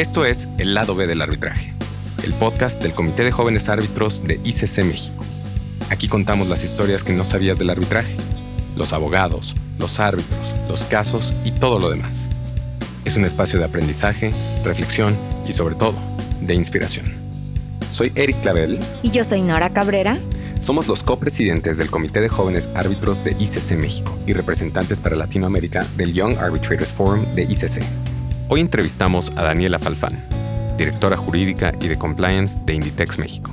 Esto es El lado B del arbitraje, el podcast del Comité de Jóvenes Árbitros de ICC México. Aquí contamos las historias que no sabías del arbitraje, los abogados, los árbitros, los casos y todo lo demás. Es un espacio de aprendizaje, reflexión y sobre todo, de inspiración. Soy Eric Clavel. Y yo soy Nora Cabrera. Somos los copresidentes del Comité de Jóvenes Árbitros de ICC México y representantes para Latinoamérica del Young Arbitrators Forum de ICC. Hoy entrevistamos a Daniela Falfán, directora jurídica y de compliance de Inditex México.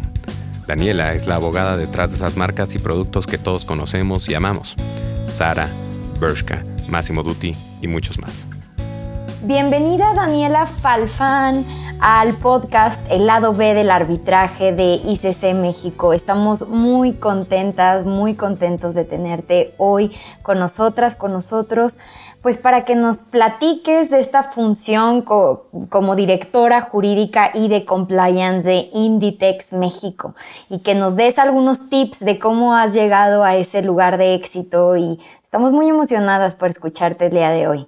Daniela es la abogada detrás de esas marcas y productos que todos conocemos y amamos. Sara, Bershka, Massimo Dutti y muchos más. Bienvenida Daniela Falfán al podcast El lado B del arbitraje de ICC México. Estamos muy contentas, muy contentos de tenerte hoy con nosotras, con nosotros pues para que nos platiques de esta función como directora jurídica y de compliance de Inditex México y que nos des algunos tips de cómo has llegado a ese lugar de éxito y estamos muy emocionadas por escucharte el día de hoy.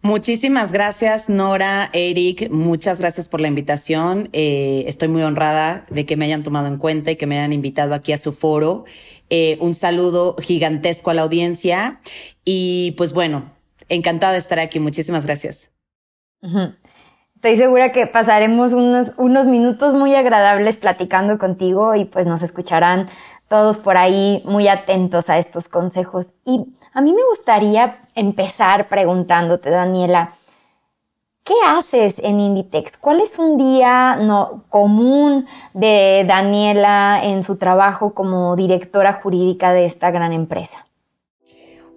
Muchísimas gracias, Nora, Eric. Muchas gracias por la invitación. Eh, estoy muy honrada de que me hayan tomado en cuenta y que me hayan invitado aquí a su foro. Eh, un saludo gigantesco a la audiencia y pues bueno, encantada de estar aquí. Muchísimas gracias. Estoy segura que pasaremos unos, unos minutos muy agradables platicando contigo y pues nos escucharán todos por ahí muy atentos a estos consejos. Y a mí me gustaría empezar preguntándote, Daniela, ¿qué haces en Inditex? ¿Cuál es un día no, común de Daniela en su trabajo como directora jurídica de esta gran empresa?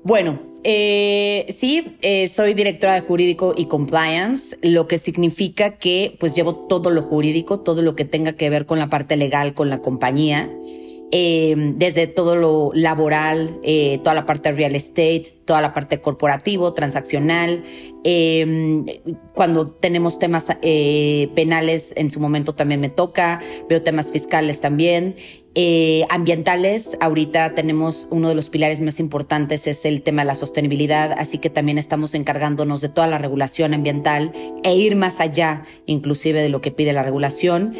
Bueno, eh, sí, eh, soy directora de jurídico y compliance, lo que significa que pues llevo todo lo jurídico, todo lo que tenga que ver con la parte legal, con la compañía. Eh, desde todo lo laboral, eh, toda la parte de real estate, toda la parte corporativo, transaccional. Eh, cuando tenemos temas penales, en su momento también me toca, veo temas fiscales también. ambientales, ahorita tenemos uno de los pilares más importantes es el tema de la sostenibilidad, así que también estamos encargándonos de toda la regulación ambiental e ir más allá inclusive de lo que pide la regulación.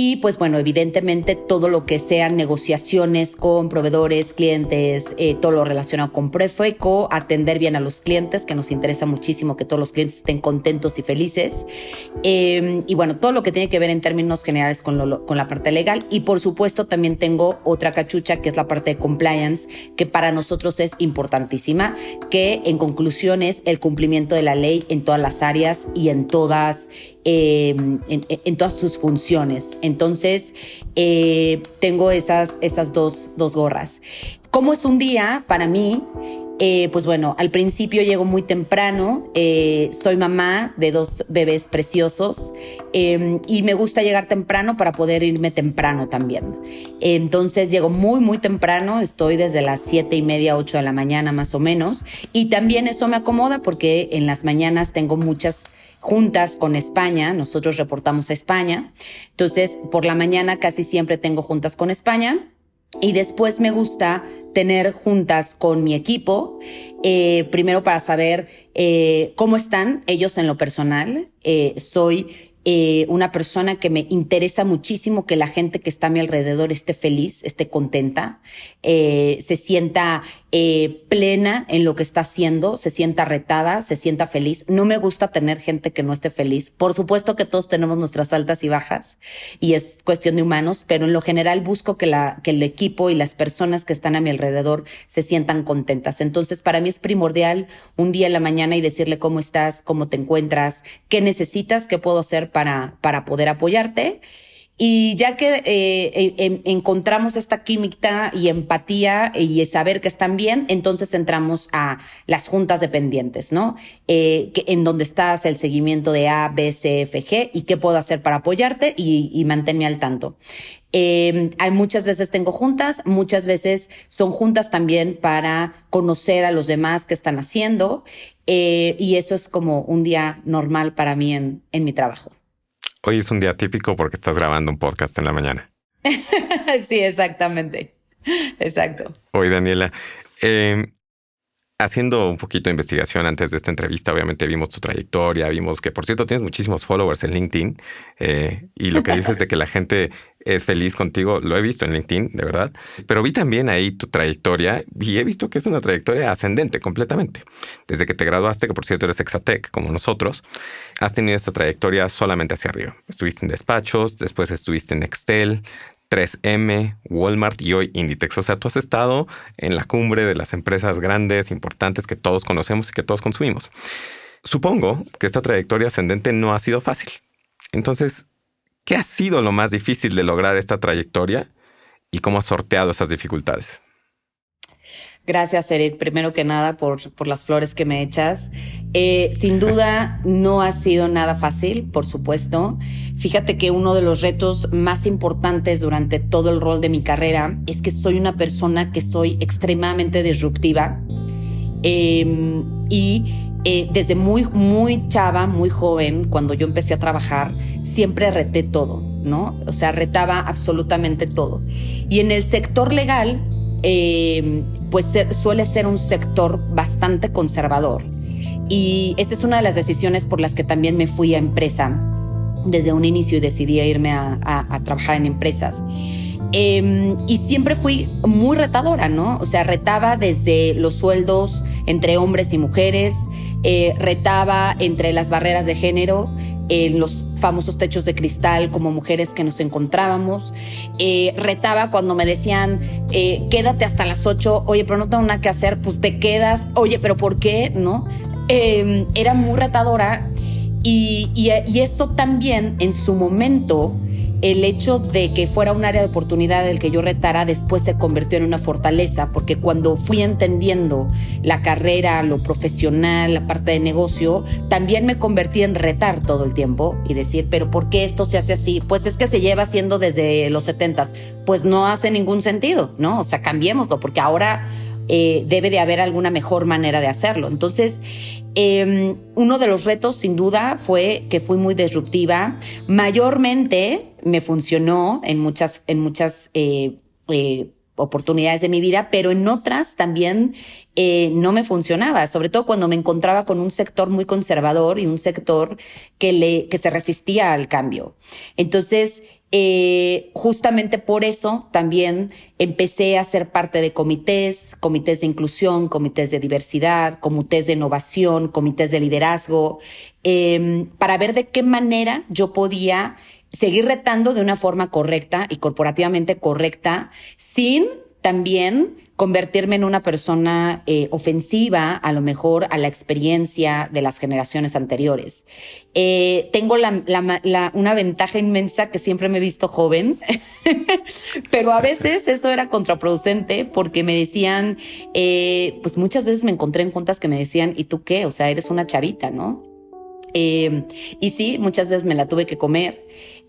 Y pues bueno, evidentemente todo lo que sean negociaciones con proveedores, clientes, eh, todo lo relacionado con Prefeco, atender bien a los clientes, que nos interesa muchísimo que todos los clientes estén contentos y felices. Em, y bueno, todo lo que tiene que ver en términos generales con, con la parte legal. Y por supuesto también tengo otra cachucha que es la parte de compliance, que para nosotros es importantísima, que en conclusión es el cumplimiento de la ley en todas las áreas y en todas Em, en, todas sus funciones. Entonces, eh, tengo esas, esas dos, dos gorras. ¿Cómo es un día para mí? Eh, pues bueno, al principio llego muy temprano, eh, soy mamá de dos bebés preciosos em, y me gusta llegar temprano para poder irme temprano también. Entonces llego muy, muy temprano, estoy desde las siete y media, ocho de la mañana más o menos y también eso me acomoda porque en las mañanas tengo muchas juntas con España, nosotros reportamos a España, entonces por la mañana casi siempre tengo juntas con España y después me gusta tener juntas con mi equipo, eh, primero para saber eh, cómo están ellos en lo personal. Eh, soy una persona que me interesa muchísimo que la gente que está a mi alrededor esté feliz, esté contenta, se sienta eh, plena en lo que está haciendo, se sienta retada, se sienta feliz. No me gusta tener gente que no esté feliz. Por supuesto que todos tenemos nuestras altas y bajas y es cuestión de humanos, pero en lo general busco que, la, que el equipo y las personas que están a mi alrededor se sientan contentas. Entonces, para mí es primordial un día en la mañana y decirle cómo estás, cómo te encuentras, qué necesitas, qué puedo hacer para, poder apoyarte. Y ya que eh, encontramos esta química y empatía y saber que están bien, entonces entramos a las juntas dependientes, ¿no? Eh, en donde estás el seguimiento de A, B, C, F, G y qué puedo hacer para apoyarte y, y mantenerme al tanto. Em, hay muchas veces tengo juntas, muchas veces son juntas también para conocer a los demás que están haciendo eh, y eso es como un día normal para mí en, en mi trabajo. Hoy es un día típico porque estás grabando un podcast en la mañana. sí, exactamente. Exacto. Hoy, Daniela, em, haciendo un poquito de investigación antes de esta entrevista, obviamente vimos tu trayectoria, vimos que, por cierto, tienes muchísimos followers en LinkedIn eh, y lo que dices de que la gente es feliz contigo, lo he visto en LinkedIn, de verdad, pero vi también ahí tu trayectoria y he visto que es una trayectoria ascendente completamente. Desde que te graduaste, que por cierto eres Exatec como nosotros, has tenido esta trayectoria solamente hacia arriba. Estuviste en despachos, después estuviste en Excel, 3M, Walmart y hoy Inditex. O sea, tú has estado en la cumbre de las empresas grandes, importantes que todos conocemos y que todos consumimos. Supongo que esta trayectoria ascendente no ha sido fácil. Entonces, ¿qué ha sido lo más difícil de lograr esta trayectoria y cómo has sorteado esas dificultades? Gracias, Eric, primero que nada por, por las flores que me echas. Eh, sin duda, no ha sido nada fácil, por supuesto. Fíjate que uno de los retos más importantes durante todo el rol de mi carrera es que soy una persona que soy extremadamente disruptiva em, y eh, desde muy, muy chava, muy joven, cuando yo empecé a trabajar, siempre reté todo, ¿no? O sea, retaba absolutamente todo. Y en el sector legal, eh, pues suele ser un sector bastante conservador. Y esa es una de las decisiones por las que también me fui a empresa desde un inicio y decidí irme a, trabajar en empresas. Em, y siempre fui muy retadora, ¿no? O sea, retaba desde los sueldos entre hombres y mujeres, eh, retaba entre las barreras de género, en los famosos techos de cristal como mujeres que nos encontrábamos. Eh, retaba cuando me decían, eh, quédate hasta las 8, oye, pero no tengo nada que hacer, pues te quedas, oye, pero ¿por qué? ¿No? Em, era muy retadora y, y eso también en su momento el hecho de que fuera un área de oportunidad del que yo retara después se convirtió en una fortaleza, porque cuando fui entendiendo la carrera, lo profesional, la parte de negocio, también me convertí en retar todo el tiempo y decir, pero ¿por qué esto se hace así? Pues es que se lleva haciendo desde los setentas. Pues no hace ningún sentido, ¿no? O sea, cambiémoslo, porque ahora eh, debe de haber alguna mejor manera de hacerlo. Entonces, em, uno de los retos, sin duda, fue que fui muy disruptiva. Mayormente me funcionó en muchas, en muchas eh, eh, oportunidades de mi vida, pero en otras también no me funcionaba, sobre todo cuando me encontraba con un sector muy conservador y un sector que, le, que se resistía al cambio. Entonces, eh, justamente por eso también empecé a ser parte de comités, comités de inclusión, comités de diversidad, comités de innovación, comités de liderazgo, em, para ver de qué manera yo podía seguir retando de una forma correcta y corporativamente correcta, sin también convertirme en una persona eh, ofensiva, a lo mejor a la experiencia de las generaciones anteriores. Eh, tengo una ventaja inmensa que siempre me he visto joven, pero a veces eso era contraproducente porque me decían, eh, pues muchas veces me encontré en juntas que me decían, ¿y tú qué? O sea, eres una chavita, ¿no? y sí, muchas veces me la tuve que comer.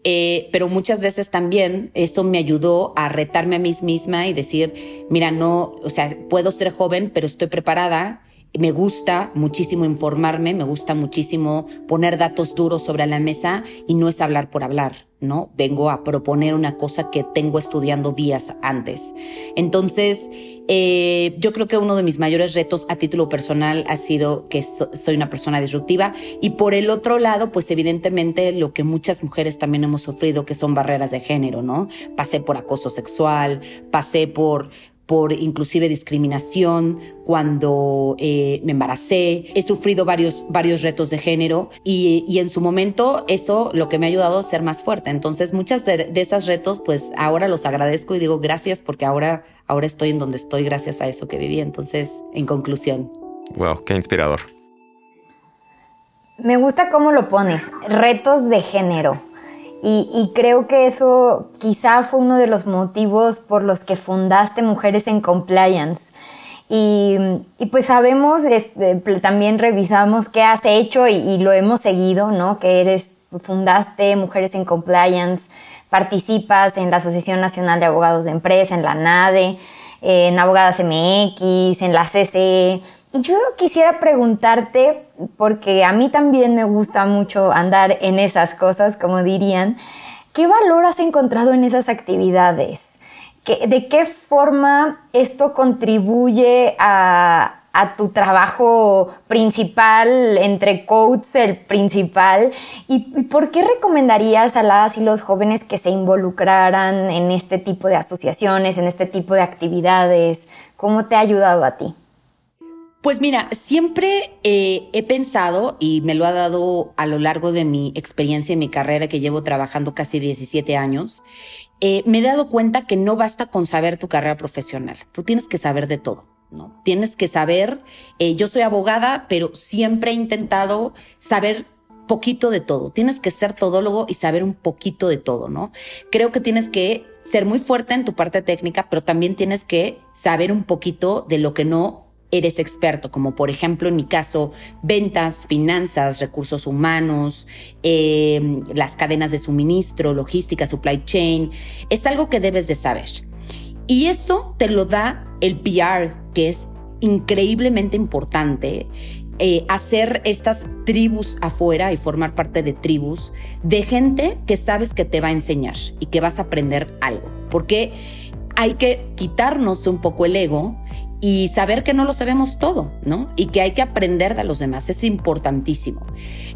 Eh, pero muchas veces también eso me ayudó a retarme a mí misma y decir, mira, no, o sea, puedo ser joven, pero estoy preparada. Me gusta muchísimo informarme, me gusta muchísimo poner datos duros sobre la mesa y no es hablar por hablar, ¿no? Vengo a proponer una cosa que tengo estudiando días antes. Entonces, eh, yo creo que uno de mis mayores retos a título personal ha sido que soy una persona disruptiva y por el otro lado, pues evidentemente lo que muchas mujeres también hemos sufrido, que son barreras de género, ¿no? Pasé por acoso sexual, pasé por por inclusive discriminación cuando eh, me embaracé. He sufrido varios, varios retos de género y, y, en su momento eso lo que me ha ayudado a ser más fuerte. Entonces muchas de, de esos retos pues ahora los agradezco y digo gracias porque ahora, ahora estoy en donde estoy gracias a eso que viví. Entonces, en conclusión. Wow, qué inspirador. Me gusta cómo lo pones, retos de género. Y, creo que eso quizá fue uno de los motivos por los que fundaste Mujeres en Compliance. Y, pues sabemos, este, también revisamos qué has hecho y, lo hemos seguido, ¿no? Que eres, fundaste Mujeres en Compliance, participas en la Asociación Nacional de Abogados de Empresa, en la NADE, en Abogadas MX, en la CCE. Y yo quisiera preguntarte, porque a mí también me gusta mucho andar en esas cosas, como dirían, ¿qué valor has encontrado en esas actividades? ¿De qué forma esto contribuye a, a tu trabajo principal, entre coaches, el principal. ¿Y, por qué recomendarías a las y los jóvenes que se involucraran en este tipo de asociaciones, en este tipo de actividades? ¿Cómo te ha ayudado a ti? Pues mira, siempre eh, he pensado y me lo ha dado a lo largo de mi experiencia en mi carrera que llevo trabajando casi 17 años, eh, me he dado cuenta que no basta con saber tu carrera profesional, tú tienes que saber de todo. ¿No? Tienes que saber, eh, yo soy abogada, pero siempre he intentado saber poquito de todo. Tienes que ser todólogo y saber un poquito de todo, ¿no? Creo que tienes que ser muy fuerte en tu parte técnica, pero también tienes que saber un poquito de lo que no eres experto, como por ejemplo en mi caso, ventas, finanzas, recursos humanos, em, las cadenas de suministro, logística, supply chain, es algo que debes de saber. Y eso te lo da el PR, que es increíblemente importante. Eh, hacer estas tribus afuera y formar parte de tribus de gente que sabes que te va a enseñar y que vas a aprender algo. Porque hay que quitarnos un poco el ego y saber que no lo sabemos todo, ¿no? Y que hay que aprender de los demás, es importantísimo.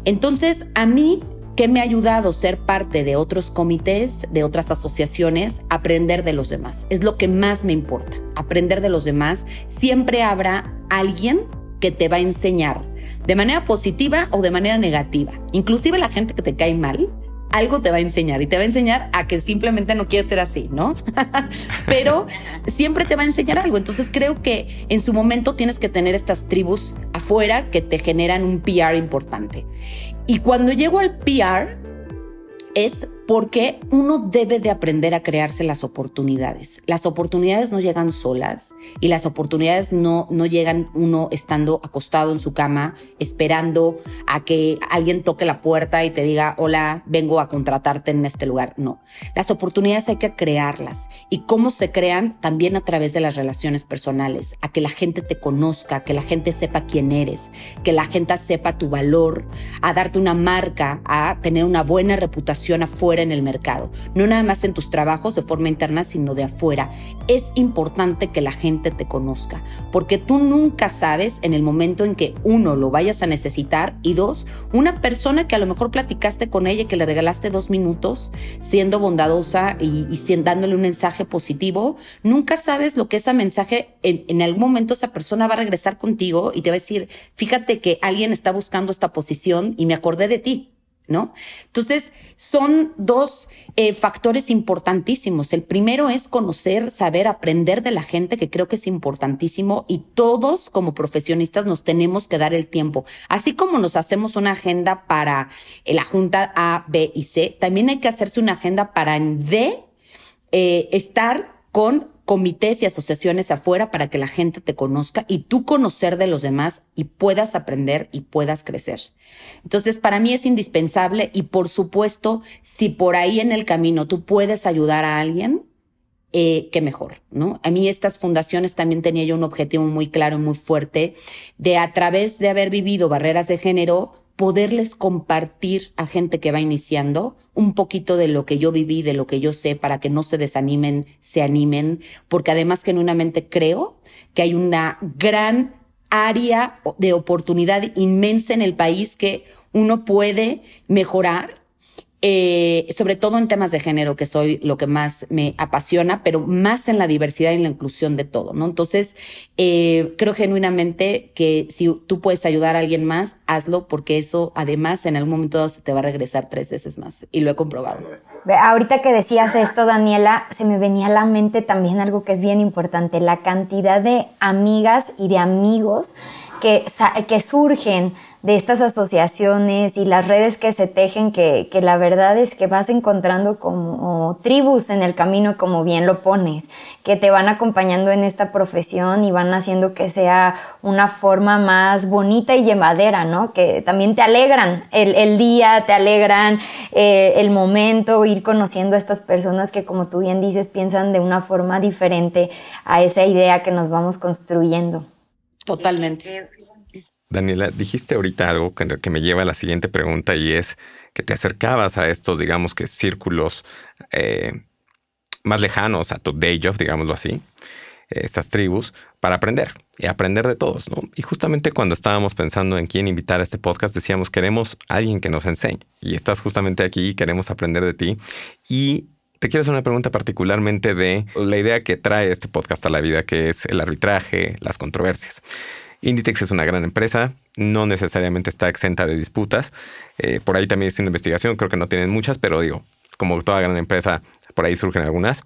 Entonces, a mí, ¿qué me ha ayudado ser parte de otros comités, de otras asociaciones? Aprender de los demás. Es lo que más me importa, aprender de los demás. Siempre habrá alguien que te va a enseñar de manera positiva o de manera negativa. Inclusive la gente que te cae mal, algo te va a enseñar y te va a enseñar a que simplemente no quieres ser así, ¿no? Pero siempre te va a enseñar algo. Entonces creo que en su momento tienes que tener estas tribus afuera que te generan un PR importante. Y cuando llego al PR es porque uno debe de aprender a crearse las oportunidades. Las oportunidades no llegan solas y las oportunidades no, no llegan uno estando acostado en su cama esperando a que alguien toque la puerta y te diga, hola, vengo a contratarte en este lugar. No, las oportunidades hay que crearlas. ¿Y cómo se crean? También a través de las relaciones personales, a que la gente te conozca, que la gente sepa quién eres, que la gente sepa tu valor, a darte una marca, a tener una buena reputación afuera en el mercado, no nada más en tus trabajos de forma interna, sino de afuera. Es importante que la gente te conozca, porque tú nunca sabes en el momento en que uno lo vayas a necesitar y dos, una persona que a lo mejor platicaste con ella y que le regalaste dos minutos siendo bondadosa y, y dándole un mensaje positivo, nunca sabes lo que ese mensaje en, en algún momento esa persona va a regresar contigo y te va a decir, fíjate que alguien está buscando esta posición y me acordé de ti. ¿No? Entonces, son dos eh, factores importantísimos. El primero es conocer, saber, aprender de la gente, que creo que es importantísimo, y todos como profesionistas nos tenemos que dar el tiempo. Así como nos hacemos una agenda para eh, la junta A, B y C, también hay que hacerse una agenda para en D eh, estar con comités y asociaciones afuera para que la gente te conozca y tú conocer de los demás y puedas aprender y puedas crecer. Entonces, para mí es indispensable y por supuesto, si por ahí en el camino tú puedes ayudar a alguien, eh, qué mejor, ¿no? A mí estas fundaciones también tenía yo un objetivo muy claro y muy fuerte de a través de haber vivido barreras de género, poderles compartir a gente que va iniciando un poquito de lo que yo viví, de lo que yo sé, para que no se desanimen, se animen, porque además genuinamente creo que hay una gran área de oportunidad inmensa en el país que uno puede mejorar eh, sobre todo en temas de género, que soy lo que más me apasiona, pero más en la diversidad y la inclusión de todo, ¿no? Entonces, eh, creo genuinamente que si tú puedes ayudar a alguien más, hazlo, porque eso además en algún momento se te va a regresar tres veces más, y lo he comprobado. Ahorita que decías esto, Daniela, se me venía a la mente también algo que es bien importante, la cantidad de amigas y de amigos que, que surgen de estas asociaciones y las redes que se tejen, que, que, la verdad es que vas encontrando como tribus en el camino, como bien lo pones, que te van acompañando en esta profesión y van haciendo que sea una forma más bonita y llevadera, ¿no? Que también te alegran el, el día, te alegran eh, el momento, ir conociendo a estas personas que, como tú bien dices, piensan de una forma diferente a esa idea que nos vamos construyendo. Totalmente. Daniela, dijiste ahorita algo que, me lleva a la siguiente pregunta y es que te acercabas a estos, digamos que círculos eh, más lejanos a tu day job, digámoslo así. estas tribus, para aprender y aprender de todos, ¿no? Y justamente cuando estábamos pensando en quién invitar a este podcast, decíamos, queremos a alguien que nos enseñe. Y estás justamente aquí y queremos aprender de ti. Y te quiero hacer una pregunta particularmente de la idea que trae este podcast a la vida, que es el arbitraje, las controversias. Inditex es una gran empresa, no necesariamente está exenta de disputas. Eh, por ahí también hice una investigación, creo que no tienen muchas, pero digo, como toda gran empresa, por ahí surgen algunas.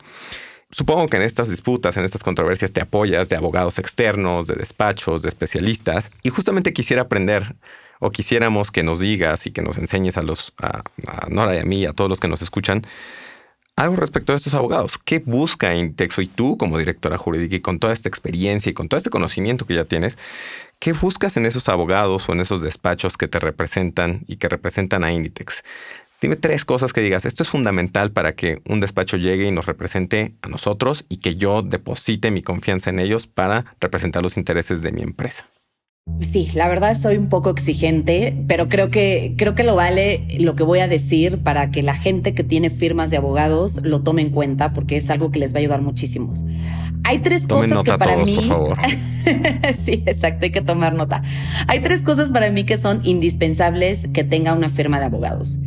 Supongo que en estas disputas, en estas controversias, te apoyas de abogados externos, de despachos, de especialistas. Y justamente quisiera aprender o quisiéramos que nos digas y que nos enseñes a los, a, Nora y a mí, a todos los que nos escuchan, algo respecto a estos abogados. ¿Qué busca Intexo? Y tú, como directora jurídica y con toda esta experiencia y con todo este conocimiento que ya tienes, ¿qué buscas en esos abogados o en esos despachos que te representan y que representan a Inditex? Dime tres cosas que digas, esto es fundamental para que un despacho llegue y nos represente a nosotros y que yo deposite mi confianza en ellos para representar los intereses de mi empresa. Sí, la verdad soy un poco exigente, pero creo que creo que lo vale lo que voy a decir para que la gente que tiene firmas de abogados lo tome en cuenta porque es algo que les va a ayudar muchísimo. Hay tres cosas que para mí por favor. sí, exacto, hay que tomar nota. Hay tres cosas para mí que son indispensables que tenga una firma de abogados.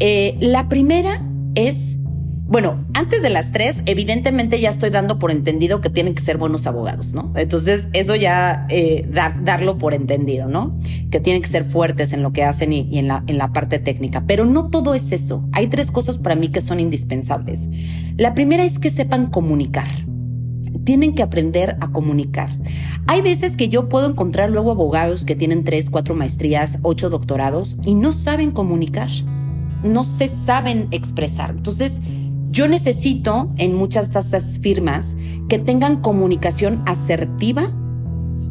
Eh, la primera es, bueno, antes de las tres, evidentemente ya estoy dando por entendido que tienen que ser buenos abogados, ¿no? Entonces, eso ya eh, darlo por entendido, ¿no? Que tienen que ser fuertes en lo que hacen y, en, la, en la parte técnica. Pero no todo es eso. Hay tres cosas para mí que son indispensables. La primera es que sepan comunicar tienen que aprender a comunicar. Hay veces que yo puedo encontrar luego abogados que tienen tres, cuatro maestrías, ocho doctorados y no saben comunicar no se saben expresar. Entonces, yo necesito en muchas de estas firmas que tengan comunicación asertiva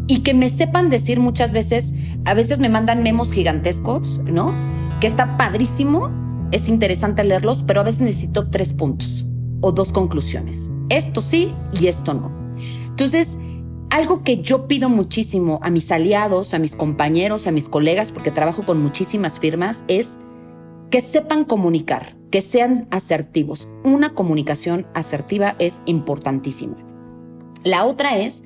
y que me sepan decir muchas veces, a veces me mandan memos gigantescos, ¿no? Que está padrísimo, es interesante leerlos, pero a veces necesito tres puntos o dos conclusiones. Esto sí y esto no. Entonces, algo que yo pido muchísimo a mis aliados, a mis compañeros, a mis colegas, porque trabajo con muchísimas firmas, es que sepan comunicar, que sean asertivos. Una comunicación asertiva es importantísima. La otra es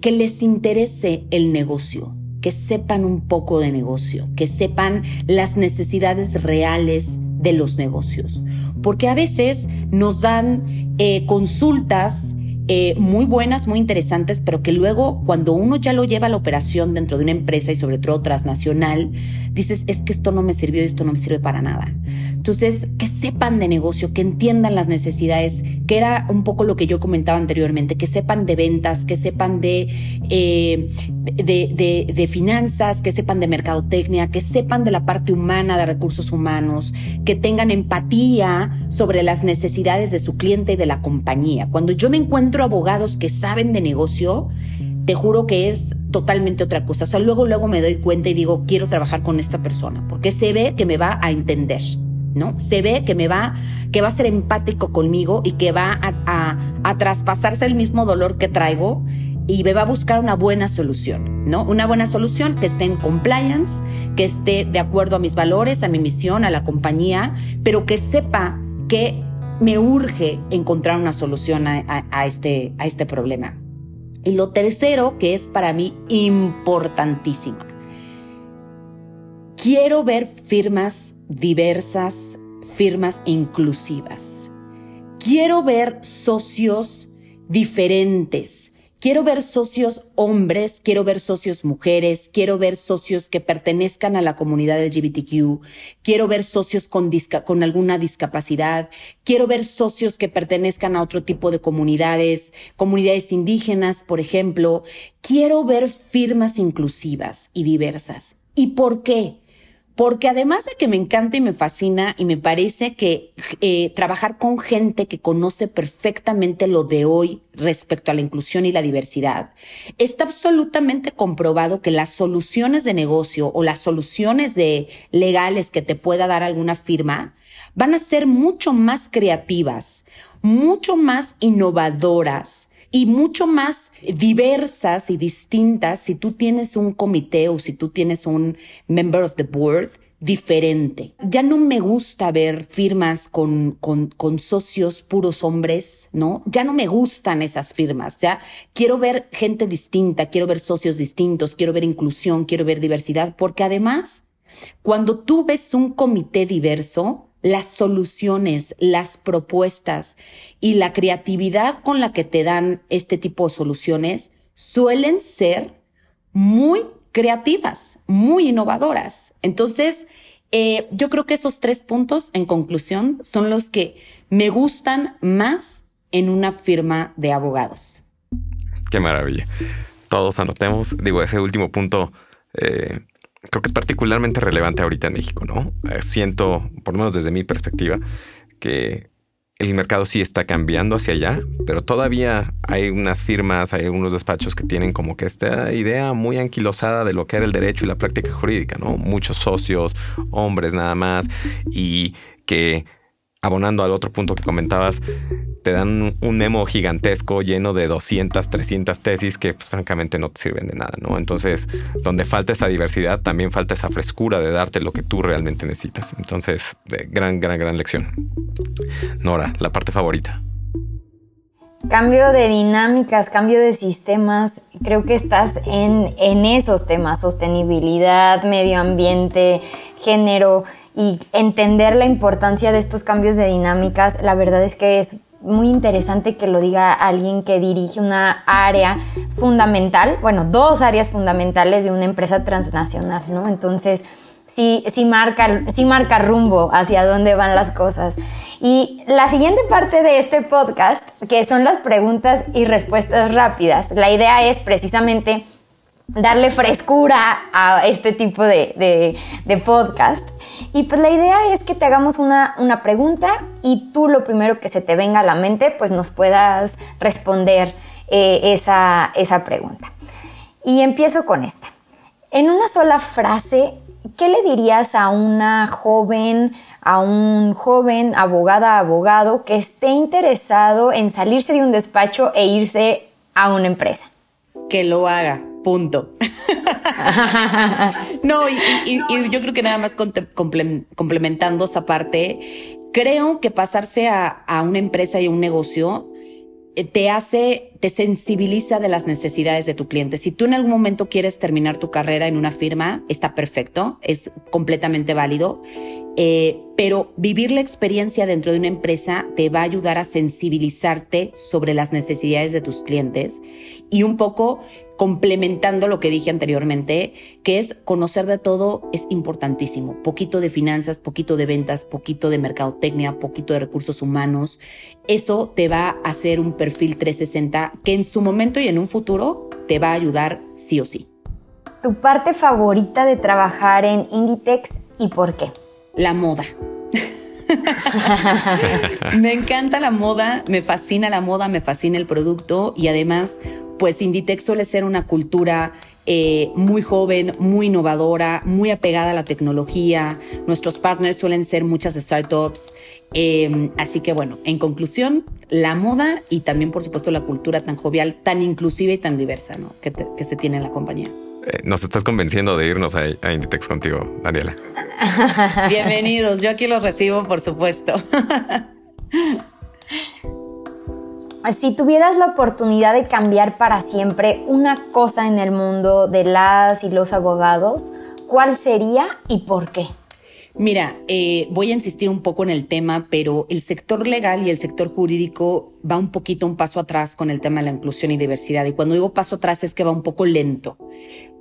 que les interese el negocio, que sepan un poco de negocio, que sepan las necesidades reales de los negocios. Porque a veces nos dan eh, consultas eh, muy buenas, muy interesantes, pero que luego cuando uno ya lo lleva a la operación dentro de una empresa y sobre todo transnacional, dices, es que esto no me sirvió, esto no me sirve para nada. Entonces, que sepan de negocio, que entiendan las necesidades, que era un poco lo que yo comentaba anteriormente, que sepan de ventas, que sepan de, eh, de, de, finanzas, que sepan de mercadotecnia, que sepan de la parte humana, de recursos humanos, que tengan empatía sobre las necesidades de su cliente y de la compañía. Cuando yo me encuentro abogados que saben de negocio, te juro que es totalmente otra cosa. O sea, luego, luego me doy cuenta y digo, quiero trabajar con esta persona, porque se ve que me va a entender. ¿no? Se ve que me va, que va a ser empático conmigo y que va a, a, traspasarse el mismo dolor que traigo y me va a buscar una buena solución, ¿no? Una buena solución que esté en compliance, que esté de acuerdo a mis valores, a mi misión, a la compañía, pero que sepa que me urge encontrar una solución a, este, a este problema. Y lo tercero, que es para mí importantísimo, quiero ver firmas diversas, firmas inclusivas. Quiero ver socios diferentes. Quiero ver socios hombres, quiero ver socios mujeres, quiero ver socios que pertenezcan a la comunidad LGBTQ, quiero ver socios con, con alguna discapacidad, quiero ver socios que pertenezcan a otro tipo de comunidades, comunidades indígenas, por ejemplo. Quiero ver firmas inclusivas y diversas. ¿Y por qué? Porque además de que me encanta y me fascina y me parece que eh, trabajar con gente que conoce perfectamente lo de hoy respecto a la inclusión y la diversidad, está absolutamente comprobado que las soluciones de negocio o las soluciones de legales que te pueda dar alguna firma van a ser mucho más creativas, mucho más innovadoras, y mucho más diversas y distintas si tú tienes un comité o si tú tienes un member of the board diferente. Ya no me gusta ver firmas con, con, con, socios puros hombres, ¿no? Ya no me gustan esas firmas, ya quiero ver gente distinta, quiero ver socios distintos, quiero ver inclusión, quiero ver diversidad, porque además, cuando tú ves un comité diverso, las soluciones, las propuestas y la creatividad con la que te dan este tipo de soluciones suelen ser muy creativas, muy innovadoras. Entonces, eh, yo creo que esos tres puntos, en conclusión, son los que me gustan más en una firma de abogados. Qué maravilla. Todos anotemos. Digo, ese último punto eh, creo que es particularmente relevante ahorita en México, ¿no? Eh, siento, por lo menos desde mi perspectiva, que el mercado sí está cambiando hacia allá, pero todavía hay unas firmas, hay algunos despachos que tienen como que esta idea muy anquilosada de lo que era el derecho y la práctica jurídica, ¿no? Muchos socios, hombres nada más, y que abonando al otro punto que comentabas, te dan un memo gigantesco lleno de 200, 300 tesis que pues, francamente no te sirven de nada, ¿no? Entonces, donde falta esa diversidad, también falta esa frescura de darte lo que tú realmente necesitas. Entonces, gran, gran, gran lección. Nora, la parte favorita. Cambio de dinámicas, cambio de sistemas, creo que estás en, en esos temas, sostenibilidad, medio ambiente, género, y entender la importancia de estos cambios de dinámicas, la verdad es que es muy interesante que lo diga alguien que dirige una área fundamental, bueno, dos áreas fundamentales de una empresa transnacional, ¿no? Entonces, sí, sí, marca, sí marca rumbo hacia dónde van las cosas. Y la siguiente parte de este podcast, que son las preguntas y respuestas rápidas, la idea es precisamente darle frescura a este tipo de, podcast. Y pues la idea es que te hagamos una, pregunta y tú lo primero que se te venga a la mente, pues nos puedas responder eh, esa, esa pregunta. Y empiezo con esta. En una sola frase, ¿qué le dirías a una joven, a un joven abogada, abogado que esté interesado en salirse de un despacho e irse a una empresa? Que lo haga Punto. no, y, yo creo que nada más complementando esa parte, creo que pasarse a, a una empresa y un negocio eh, te hace, te sensibiliza de las necesidades de tu cliente. Si tú en algún momento quieres terminar tu carrera en una firma, está perfecto, es completamente válido. Eh, pero vivir la experiencia dentro de una empresa te va a ayudar a sensibilizarte sobre las necesidades de tus clientes y un poco complementando lo que dije anteriormente, que es conocer de todo es importantísimo. Poquito de finanzas, poquito de ventas, poquito de mercadotecnia, poquito de recursos humanos. Eso te va a hacer un perfil 360 que en su momento y en un futuro te va a ayudar sí o sí. ¿Tu parte favorita de trabajar en Inditex y por qué? La moda. me encanta la moda, me fascina la moda, me fascina el producto y además pues Inditex suele ser una cultura eh, muy joven, muy innovadora, muy apegada a la tecnología. Nuestros partners suelen ser muchas startups. Em, así que bueno, en conclusión, la moda y también por supuesto la cultura tan jovial, tan inclusiva y tan diversa ¿no? que, se tiene en la compañía. Eh, nos estás convenciendo de irnos a, a Inditex contigo, Daniela. Bienvenidos, yo aquí los recibo, por supuesto. si tuvieras la oportunidad de cambiar para siempre una cosa en el mundo de las y los abogados, ¿cuál sería y por qué? Mira, eh, voy a insistir un poco en el tema, pero el sector legal y el sector jurídico va un poquito un paso atrás con el tema de la inclusión y diversidad. Y cuando digo paso atrás es que va un poco lento.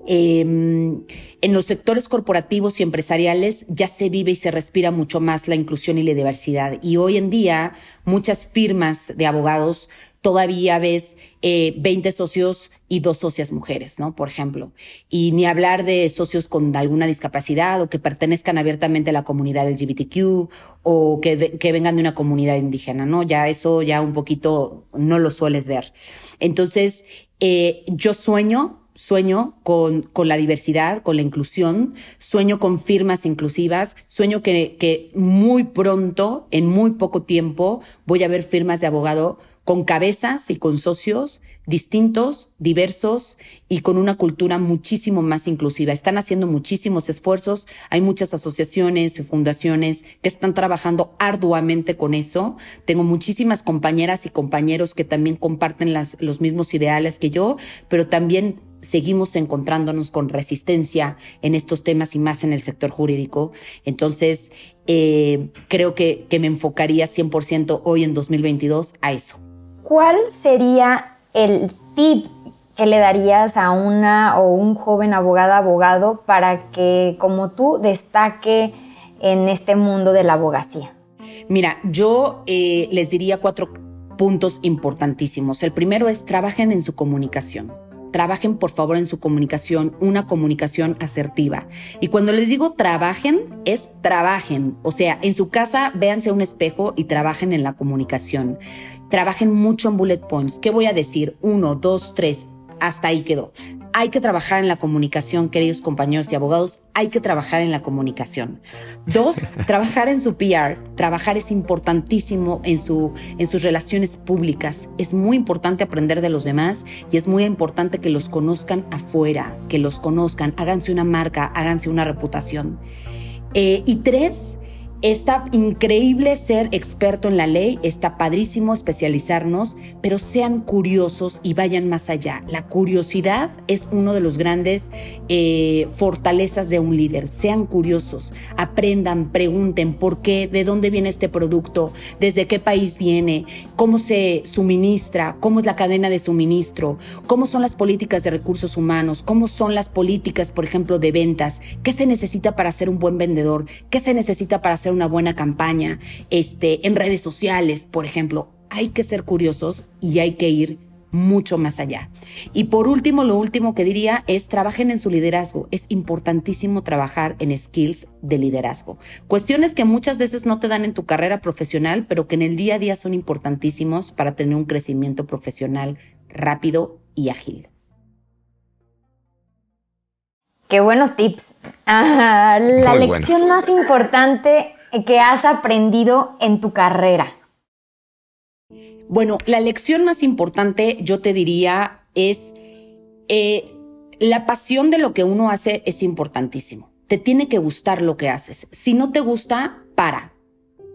Em, en los sectores corporativos y empresariales ya se vive y se respira mucho más la inclusión y la diversidad. Y hoy en día muchas firmas de abogados todavía ves 20 eh, socios y dos socias mujeres, ¿no? Por ejemplo. Y ni hablar de socios con alguna discapacidad o que pertenezcan abiertamente a la comunidad LGBTQ o que, que vengan de una comunidad indígena, ¿no? Ya eso ya un poquito no lo sueles ver. Entonces, eh, yo sueño sueño con, con, la diversidad, con la inclusión, sueño con firmas inclusivas, sueño que, que, muy pronto, en muy poco tiempo, voy a ver firmas de abogado con cabezas y con socios distintos, diversos y con una cultura muchísimo más inclusiva. Están haciendo muchísimos esfuerzos, hay muchas asociaciones y fundaciones que están trabajando arduamente con eso. Tengo muchísimas compañeras y compañeros que también comparten los mismos ideales que yo, pero también seguimos encontrándonos con resistencia en estos temas y más en el sector jurídico. Entonces, eh, creo que, que me enfocaría 100% hoy en 2022 a eso. ¿Cuál sería el tip que le darías a una o un joven abogada abogado para que como tú destaque en este mundo de la abogacía? Mira, yo eh, les diría cuatro puntos importantísimos. El primero es trabajen en su comunicación. Trabajen por favor en su comunicación, una comunicación asertiva. Y cuando les digo trabajen, es trabajen. O sea, en su casa véanse un espejo y trabajen en la comunicación trabajen mucho en bullet points. ¿Qué voy a decir? Uno, dos, tres. Hasta ahí quedó. Hay que trabajar en la comunicación, queridos compañeros y abogados. Hay que trabajar en la comunicación. Dos, trabajar en su PR. Trabajar es importantísimo en, su, en sus relaciones públicas. Es muy importante aprender de los demás y es muy importante que los conozcan afuera, que los conozcan, háganse una marca, háganse una reputación. Eh, y tres, Está increíble ser experto en la ley, está padrísimo especializarnos, pero sean curiosos y vayan más allá. La curiosidad es uno de los grandes eh, fortalezas de un líder. Sean curiosos, aprendan, pregunten por qué, de dónde viene este producto, desde qué país viene, cómo se suministra, cómo es la cadena de suministro, cómo son las políticas de recursos humanos, cómo son las políticas, por ejemplo, de ventas, qué se necesita para ser un buen vendedor, qué se necesita para ser una buena campaña, este, en redes sociales, por ejemplo. Hay que ser curiosos y hay que ir mucho más allá. Y por último, lo último que diría es trabajen en su liderazgo. Es importantísimo trabajar en skills de liderazgo. Cuestiones que muchas veces no te dan en tu carrera profesional, pero que en el día a día son importantísimos para tener un crecimiento profesional rápido y ágil. Qué buenos tips. la lección más importante que has aprendido en tu carrera? Bueno, la lección más importante yo te diría es eh, la pasión de lo que uno hace es importantísimo. Te tiene que gustar lo que haces. Si no te gusta, para.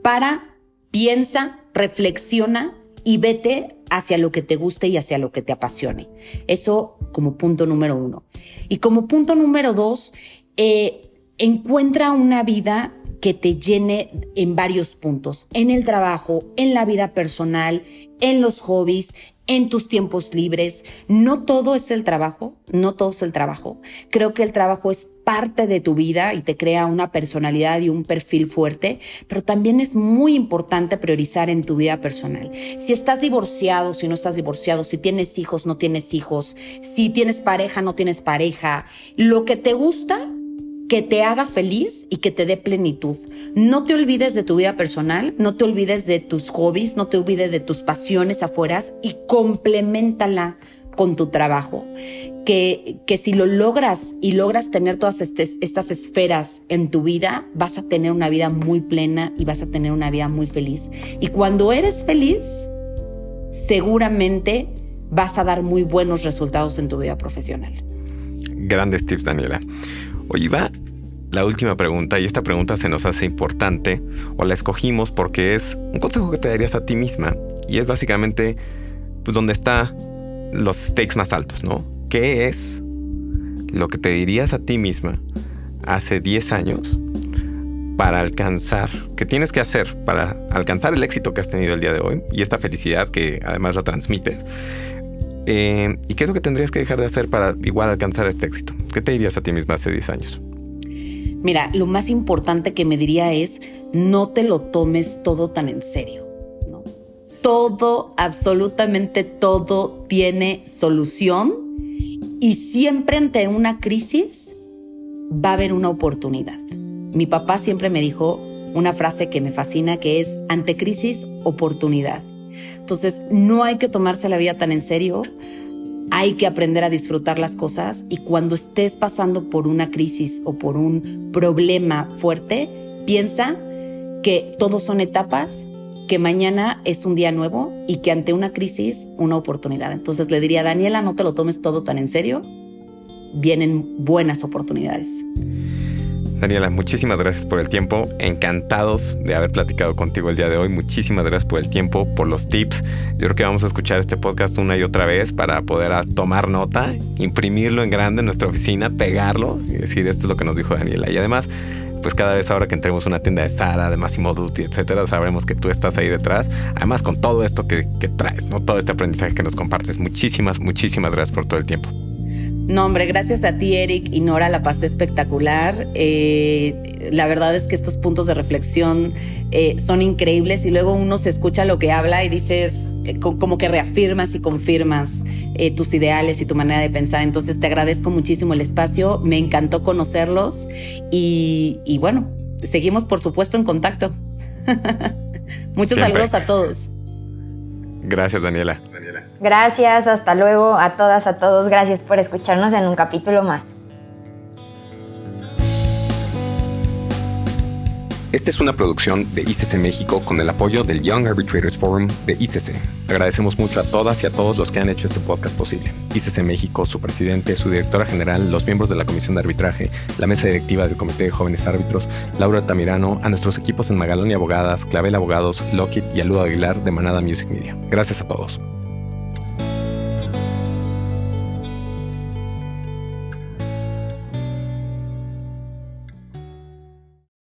Para, piensa, reflexiona y vete hacia lo que te guste y hacia lo que te apasione. Eso como punto número uno. Y como punto número dos, eh, encuentra una vida que te llene en varios puntos, en el trabajo, en la vida personal, en los hobbies, en tus tiempos libres. No todo es el trabajo, no todo es el trabajo. Creo que el trabajo es parte de tu vida y te crea una personalidad y un perfil fuerte, pero también es muy importante priorizar en tu vida personal. Si estás divorciado, si no estás divorciado, si tienes hijos, no tienes hijos, si tienes pareja, no tienes pareja, lo que te gusta, que te haga feliz y que te dé plenitud. No te olvides de tu vida personal, no te olvides de tus hobbies, no te olvides de tus pasiones afuera y complementala con tu trabajo. Que, que si lo logras y logras tener todas estas esferas en tu vida, vas a tener una vida muy plena y vas a tener una vida muy feliz. Y cuando eres feliz, seguramente vas a dar muy buenos resultados en tu vida profesional. Grandes tips, Daniela. Oye, va la última pregunta, y esta pregunta se nos hace importante, o la escogimos porque es un consejo que te darías a ti misma, y es básicamente pues donde está los stakes más altos, ¿no? ¿Qué es lo que te dirías a ti misma hace 10 años para alcanzar, que tienes que hacer para alcanzar el éxito que has tenido el día de hoy y esta felicidad que además la transmites? Eh, ¿Y qué es lo que tendrías que dejar de hacer para igual alcanzar este éxito? ¿Qué te dirías a ti misma hace 10 años? Mira, lo más importante que me diría es no te lo tomes todo tan en serio. Todo, absolutamente todo tiene solución y siempre ante una crisis va a haber una oportunidad. Mi papá siempre me dijo una frase que me fascina que es ante crisis, oportunidad. Entonces, no hay que tomarse la vida tan en serio, hay que aprender a disfrutar las cosas y cuando estés pasando por una crisis o por un problema fuerte, piensa que todos son etapas, que mañana es un día nuevo y que ante una crisis, una oportunidad. Entonces le diría, Daniela, no te lo tomes todo tan en serio, vienen buenas oportunidades. Daniela, muchísimas gracias por el tiempo. Encantados de haber platicado contigo el día de hoy. Muchísimas gracias por el tiempo, por los tips. Yo creo que vamos a escuchar este podcast una y otra vez para poder tomar nota, imprimirlo en grande en nuestra oficina, pegarlo y decir esto es lo que nos dijo Daniela. Y además, pues cada vez ahora que entremos a una tienda de Sara, de Massimo Dutti, etcétera, sabremos que tú estás ahí detrás. Además, con todo esto que, que traes, ¿no? Todo este aprendizaje que nos compartes. Muchísimas, muchísimas gracias por todo el tiempo. No, hombre, gracias a ti, Eric y Nora, la pasé espectacular. Eh, la verdad es que estos puntos de reflexión eh, son increíbles y luego uno se escucha lo que habla y dices, eh, como que reafirmas y confirmas tus ideales y tu manera de pensar. Entonces te agradezco muchísimo el espacio, me encantó conocerlos y, bueno, seguimos por supuesto en contacto. Muchos saludos a todos. Gracias, Daniela. Gracias, hasta luego a todas, a todos. Gracias por escucharnos en un capítulo más. Esta es una producción de ICC México con el apoyo del Young Arbitrators Forum de ICC. Agradecemos mucho a todas y a todos los que han hecho este podcast posible. ICC México, su presidente, su directora general, los miembros de la Comisión de Arbitraje, la mesa directiva del Comité de Jóvenes Árbitros, Laura Tamirano, a nuestros equipos en Magalón y Abogadas, Clavel Abogados, Lockheed y Aludo Aguilar de Manada Music Media. Gracias a todos.